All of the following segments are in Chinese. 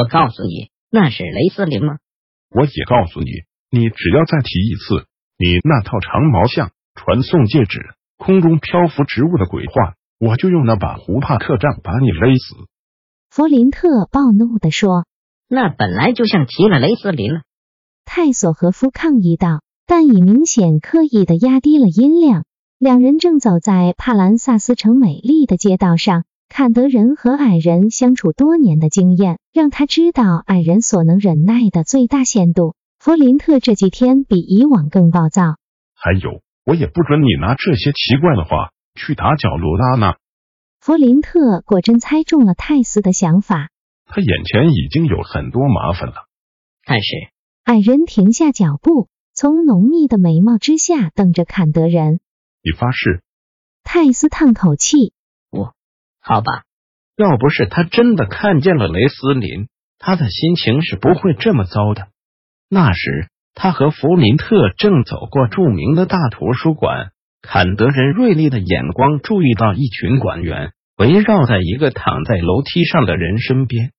我告诉你，那是雷斯林吗？我也告诉你，你只要再提一次你那套长毛象、传送戒指、空中漂浮植物的鬼话，我就用那把胡帕特杖把你勒死。弗林特暴怒地说：“那本来就像提了雷斯林了。”泰索和夫抗议道，但已明显刻意的压低了音量。两人正走在帕兰萨斯城美丽的街道上。坎德人和矮人相处多年的经验，让他知道矮人所能忍耐的最大限度。弗林特这几天比以往更暴躁。还有，我也不准你拿这些奇怪的话去打搅罗拉娜。弗林特果真猜中了泰斯的想法。他眼前已经有很多麻烦了。但是，矮人停下脚步，从浓密的眉毛之下瞪着坎德人。你发誓？泰斯叹口气。好吧，要不是他真的看见了雷斯林，他的心情是不会这么糟的。那时，他和弗林特正走过著名的大图书馆，坎德人锐利的眼光注意到一群馆员围绕在一个躺在楼梯上的人身边。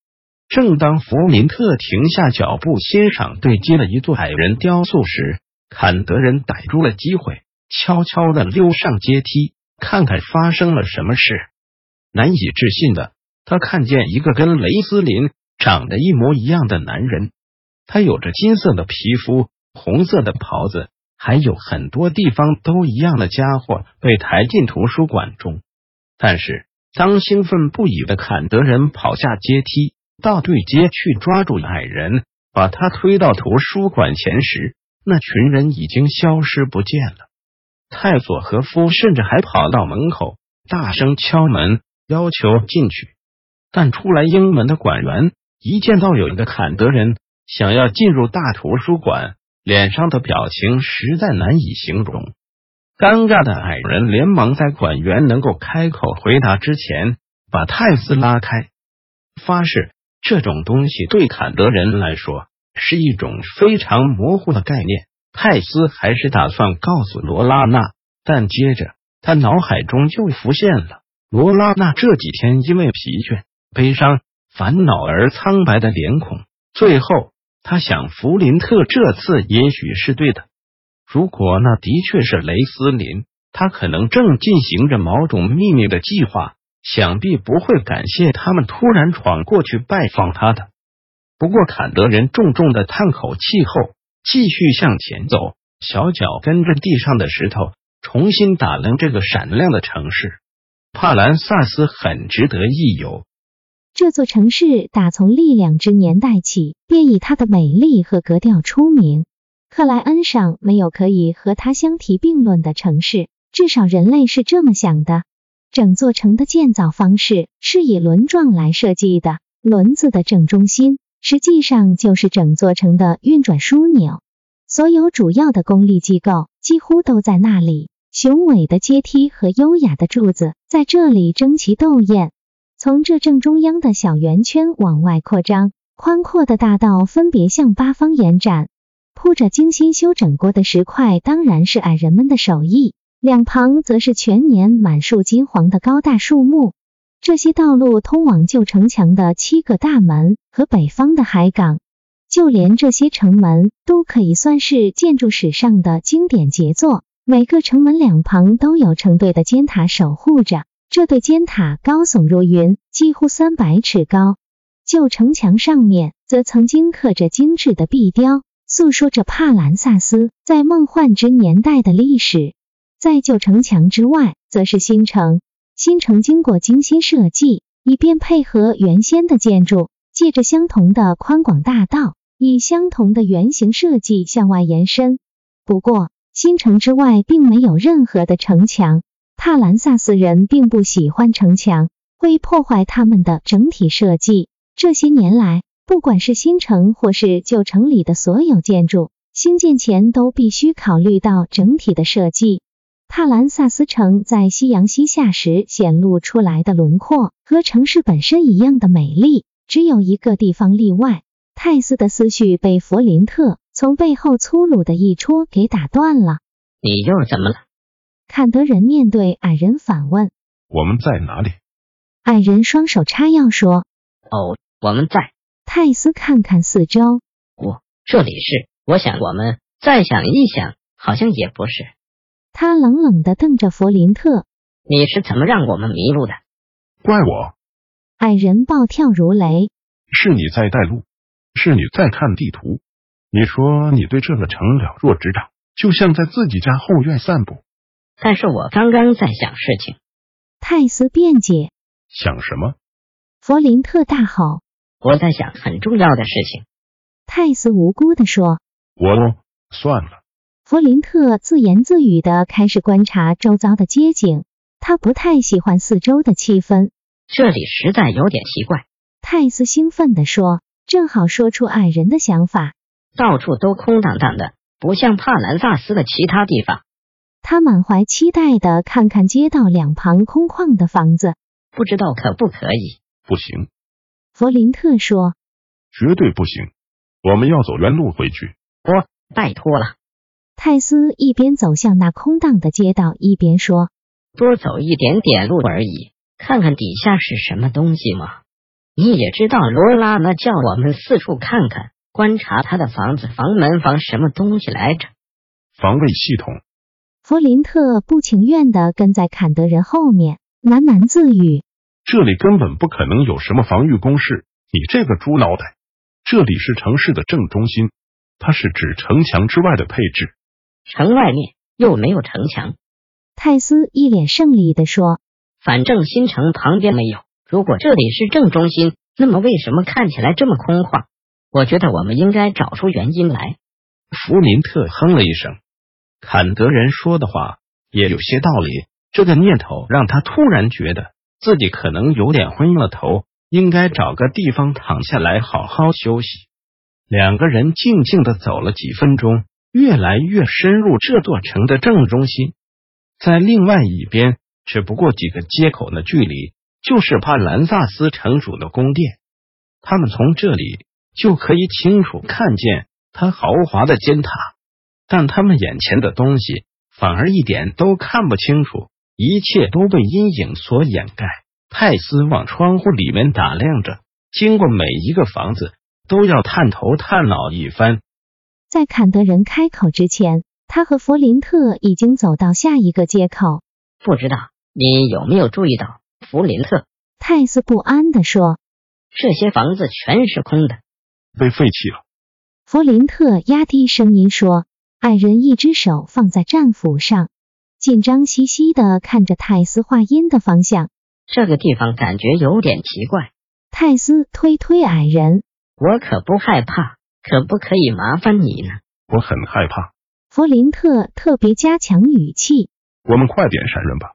正当弗林特停下脚步欣赏对接了一座矮人雕塑时，坎德人逮住了机会，悄悄的溜上阶梯，看看发生了什么事。难以置信的，他看见一个跟雷斯林长得一模一样的男人。他有着金色的皮肤、红色的袍子，还有很多地方都一样的家伙被抬进图书馆中。但是，当兴奋不已的坎德人跑下阶梯，到对街去抓住矮人，把他推到图书馆前时，那群人已经消失不见了。泰索和夫甚至还跑到门口，大声敲门。要求进去，但出来英门的馆员一见到有一个坎德人想要进入大图书馆，脸上的表情实在难以形容。尴尬的矮人连忙在馆员能够开口回答之前，把泰斯拉开，发誓这种东西对坎德人来说是一种非常模糊的概念。泰斯还是打算告诉罗拉娜，但接着他脑海中又浮现了。罗拉娜这几天因为疲倦、悲伤、烦恼而苍白的脸孔，最后他想，弗林特这次也许是对的。如果那的确是雷斯林，他可能正进行着某种秘密的计划，想必不会感谢他们突然闯过去拜访他的。不过，坎德人重重的叹口气后，继续向前走，小脚跟着地上的石头，重新打量这个闪亮的城市。帕兰萨斯很值得一游。这座城市打从力量之年代起，便以它的美丽和格调出名。克莱恩上没有可以和它相提并论的城市，至少人类是这么想的。整座城的建造方式是以轮状来设计的，轮子的正中心实际上就是整座城的运转枢纽，所有主要的公立机构几乎都在那里。雄伟的阶梯和优雅的柱子在这里争奇斗艳。从这正中央的小圆圈往外扩张，宽阔的大道分别向八方延展。铺着精心修整过的石块当然是矮人们的手艺，两旁则是全年满树金黄的高大树木。这些道路通往旧城墙的七个大门和北方的海港，就连这些城门都可以算是建筑史上的经典杰作。每个城门两旁都有成对的尖塔守护着，这对尖塔高耸入云，几乎三百尺高。旧城墙上面则曾经刻着精致的壁雕，诉说着帕兰萨斯在梦幻之年代的历史。在旧城墙之外，则是新城。新城经过精心设计，以便配合原先的建筑，借着相同的宽广大道，以相同的圆形设计向外延伸。不过，新城之外并没有任何的城墙，帕兰萨斯人并不喜欢城墙，会破坏他们的整体设计。这些年来，不管是新城或是旧城里的所有建筑，新建前都必须考虑到整体的设计。帕兰萨斯城在夕阳西下时显露出来的轮廓，和城市本身一样的美丽。只有一个地方例外，泰斯的思绪被弗林特从背后粗鲁的一戳给打断了。你又怎么了？坎德人面对矮人反问：“我们在哪里？”矮人双手叉腰说：“哦，我们在。”泰斯看看四周，我这里是。我想我们再想一想，好像也不是。他冷冷的瞪着弗林特：“你是怎么让我们迷路的？”怪我！矮人暴跳如雷：“是你在带路，是你在看地图。你说你对这个城了若指掌，就像在自己家后院散步。但是我刚刚在想事情。”泰斯辩解：“想什么？”弗林特大吼：“我在想很重要的事情。”泰斯无辜的说：“我算了。”弗林特自言自语的开始观察周遭的街景，他不太喜欢四周的气氛。这里实在有点奇怪。泰斯兴奋地说，正好说出矮人的想法。到处都空荡荡的，不像帕兰萨斯的其他地方。他满怀期待的看看街道两旁空旷的房子，不知道可不可以？不行。弗林特说，绝对不行。我们要走原路回去。我拜托了。泰斯一边走向那空荡的街道，一边说：“多走一点点路而已，看看底下是什么东西嘛。你也知道，罗拉那叫我们四处看看，观察他的房子、房门、房什么东西来着？防卫系统。”弗林特不情愿的跟在坎德人后面，喃喃自语：“这里根本不可能有什么防御工事。你这个猪脑袋，这里是城市的正中心，它是指城墙之外的配置。”城外面又没有城墙，泰斯一脸胜利的说：“反正新城旁边没有。如果这里是正中心，那么为什么看起来这么空旷？我觉得我们应该找出原因来。”弗林特哼了一声，坎德人说的话也有些道理。这个念头让他突然觉得自己可能有点昏了头，应该找个地方躺下来好好休息。两个人静静的走了几分钟。越来越深入这座城的正中心，在另外一边，只不过几个街口的距离，就是帕兰萨斯城主的宫殿。他们从这里就可以清楚看见他豪华的尖塔，但他们眼前的东西反而一点都看不清楚，一切都被阴影所掩盖。泰斯往窗户里面打量着，经过每一个房子，都要探头探脑一番。在坎德人开口之前，他和弗林特已经走到下一个街口。不知道你有没有注意到，弗林特？泰斯不安地说：“这些房子全是空的，被废弃了。”弗林特压低声音说。矮人一只手放在战斧上，紧张兮兮的看着泰斯话音的方向。这个地方感觉有点奇怪。泰斯推推矮人：“我可不害怕。”可不可以麻烦你呢？我很害怕。弗林特特别加强语气。我们快点闪人吧。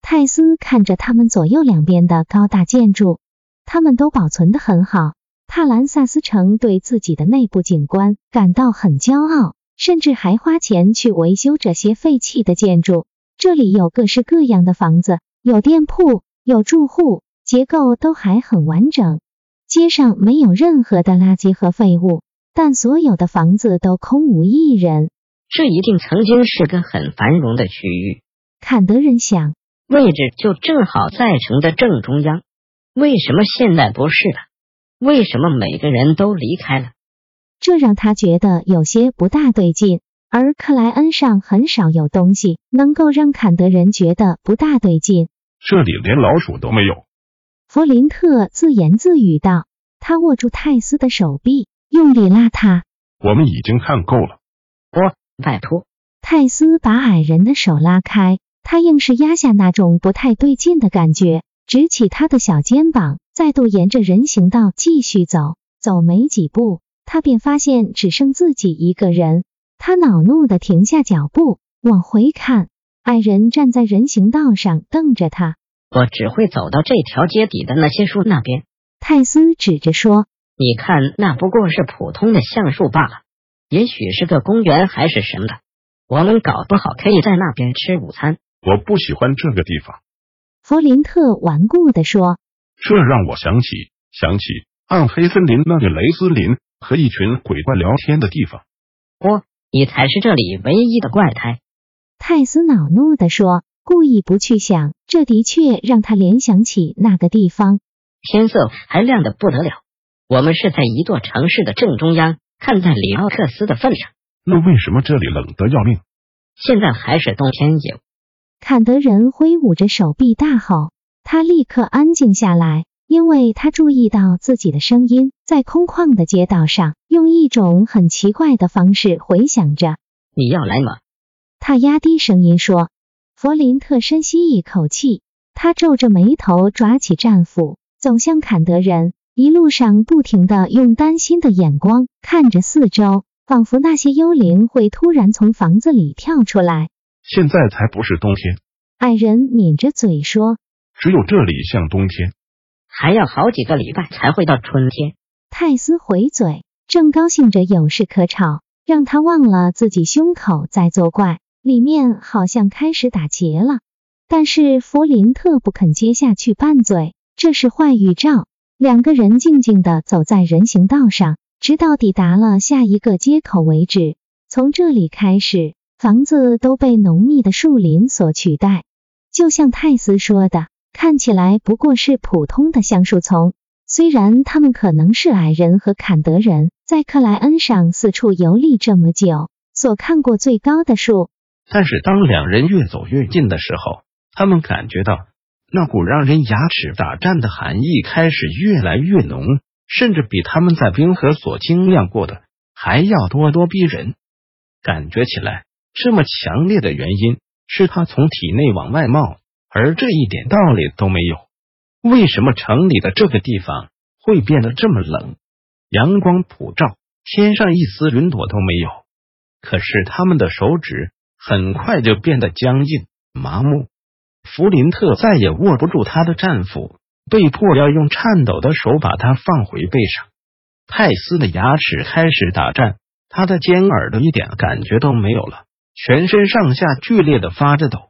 泰斯看着他们左右两边的高大建筑，他们都保存的很好。帕兰萨斯城对自己的内部景观感到很骄傲，甚至还花钱去维修这些废弃的建筑。这里有各式各样的房子，有店铺，有住户，结构都还很完整。街上没有任何的垃圾和废物。但所有的房子都空无一人，这一定曾经是个很繁荣的区域。坎德人想，位置就正好在城的正中央。为什么现在不是了？为什么每个人都离开了？这让他觉得有些不大对劲。而克莱恩上很少有东西能够让坎德人觉得不大对劲。这里连老鼠都没有。弗林特自言自语道，他握住泰斯的手臂。用力拉他，我们已经看够了。我拜托，泰斯把矮人的手拉开，他硬是压下那种不太对劲的感觉，直起他的小肩膀，再度沿着人行道继续走。走没几步，他便发现只剩自己一个人。他恼怒的停下脚步，往回看，矮人站在人行道上瞪着他。我只会走到这条街底的那些树那边。泰斯指着说：“你看，那不过是普通的橡树罢了，也许是个公园还是什么的。我们搞不好可以在那边吃午餐。”我不喜欢这个地方。弗林特顽固的说：“这让我想起想起暗黑森林那个雷斯林和一群鬼怪聊天的地方。”哦，你才是这里唯一的怪胎。泰斯恼怒地说，故意不去想，这的确让他联想起那个地方。天色还亮得不得了，我们是在一座城市的正中央。看在里奥克斯的份上，那为什么这里冷得要命？现在还是冬天也。坎德人挥舞着手臂大吼，他立刻安静下来，因为他注意到自己的声音在空旷的街道上用一种很奇怪的方式回响着。你要来吗？他压低声音说。弗林特深吸一口气，他皱着眉头，抓起战斧，走向坎德人，一路上不停的用担心的眼光看着四周，仿佛那些幽灵会突然从房子里跳出来。现在才不是冬天，矮人抿着嘴说：“只有这里像冬天，还要好几个礼拜才会到春天。”泰斯回嘴，正高兴着有事可吵，让他忘了自己胸口在作怪，里面好像开始打结了。但是弗林特不肯接下去拌嘴，这是坏预兆。两个人静静的走在人行道上，直到抵达了下一个街口为止。从这里开始。房子都被浓密的树林所取代，就像泰斯说的，看起来不过是普通的橡树丛。虽然他们可能是矮人和坎德人在克莱恩上四处游历这么久所看过最高的树，但是当两人越走越近的时候，他们感觉到那股让人牙齿打颤的寒意开始越来越浓，甚至比他们在冰河所经验过的还要咄咄逼人，感觉起来。这么强烈的原因是他从体内往外冒，而这一点道理都没有。为什么城里的这个地方会变得这么冷？阳光普照，天上一丝云朵都没有。可是他们的手指很快就变得僵硬麻木。弗林特再也握不住他的战斧，被迫要用颤抖的手把它放回背上。泰斯的牙齿开始打颤，他的尖耳朵一点感觉都没有了。全身上下剧烈的发着抖。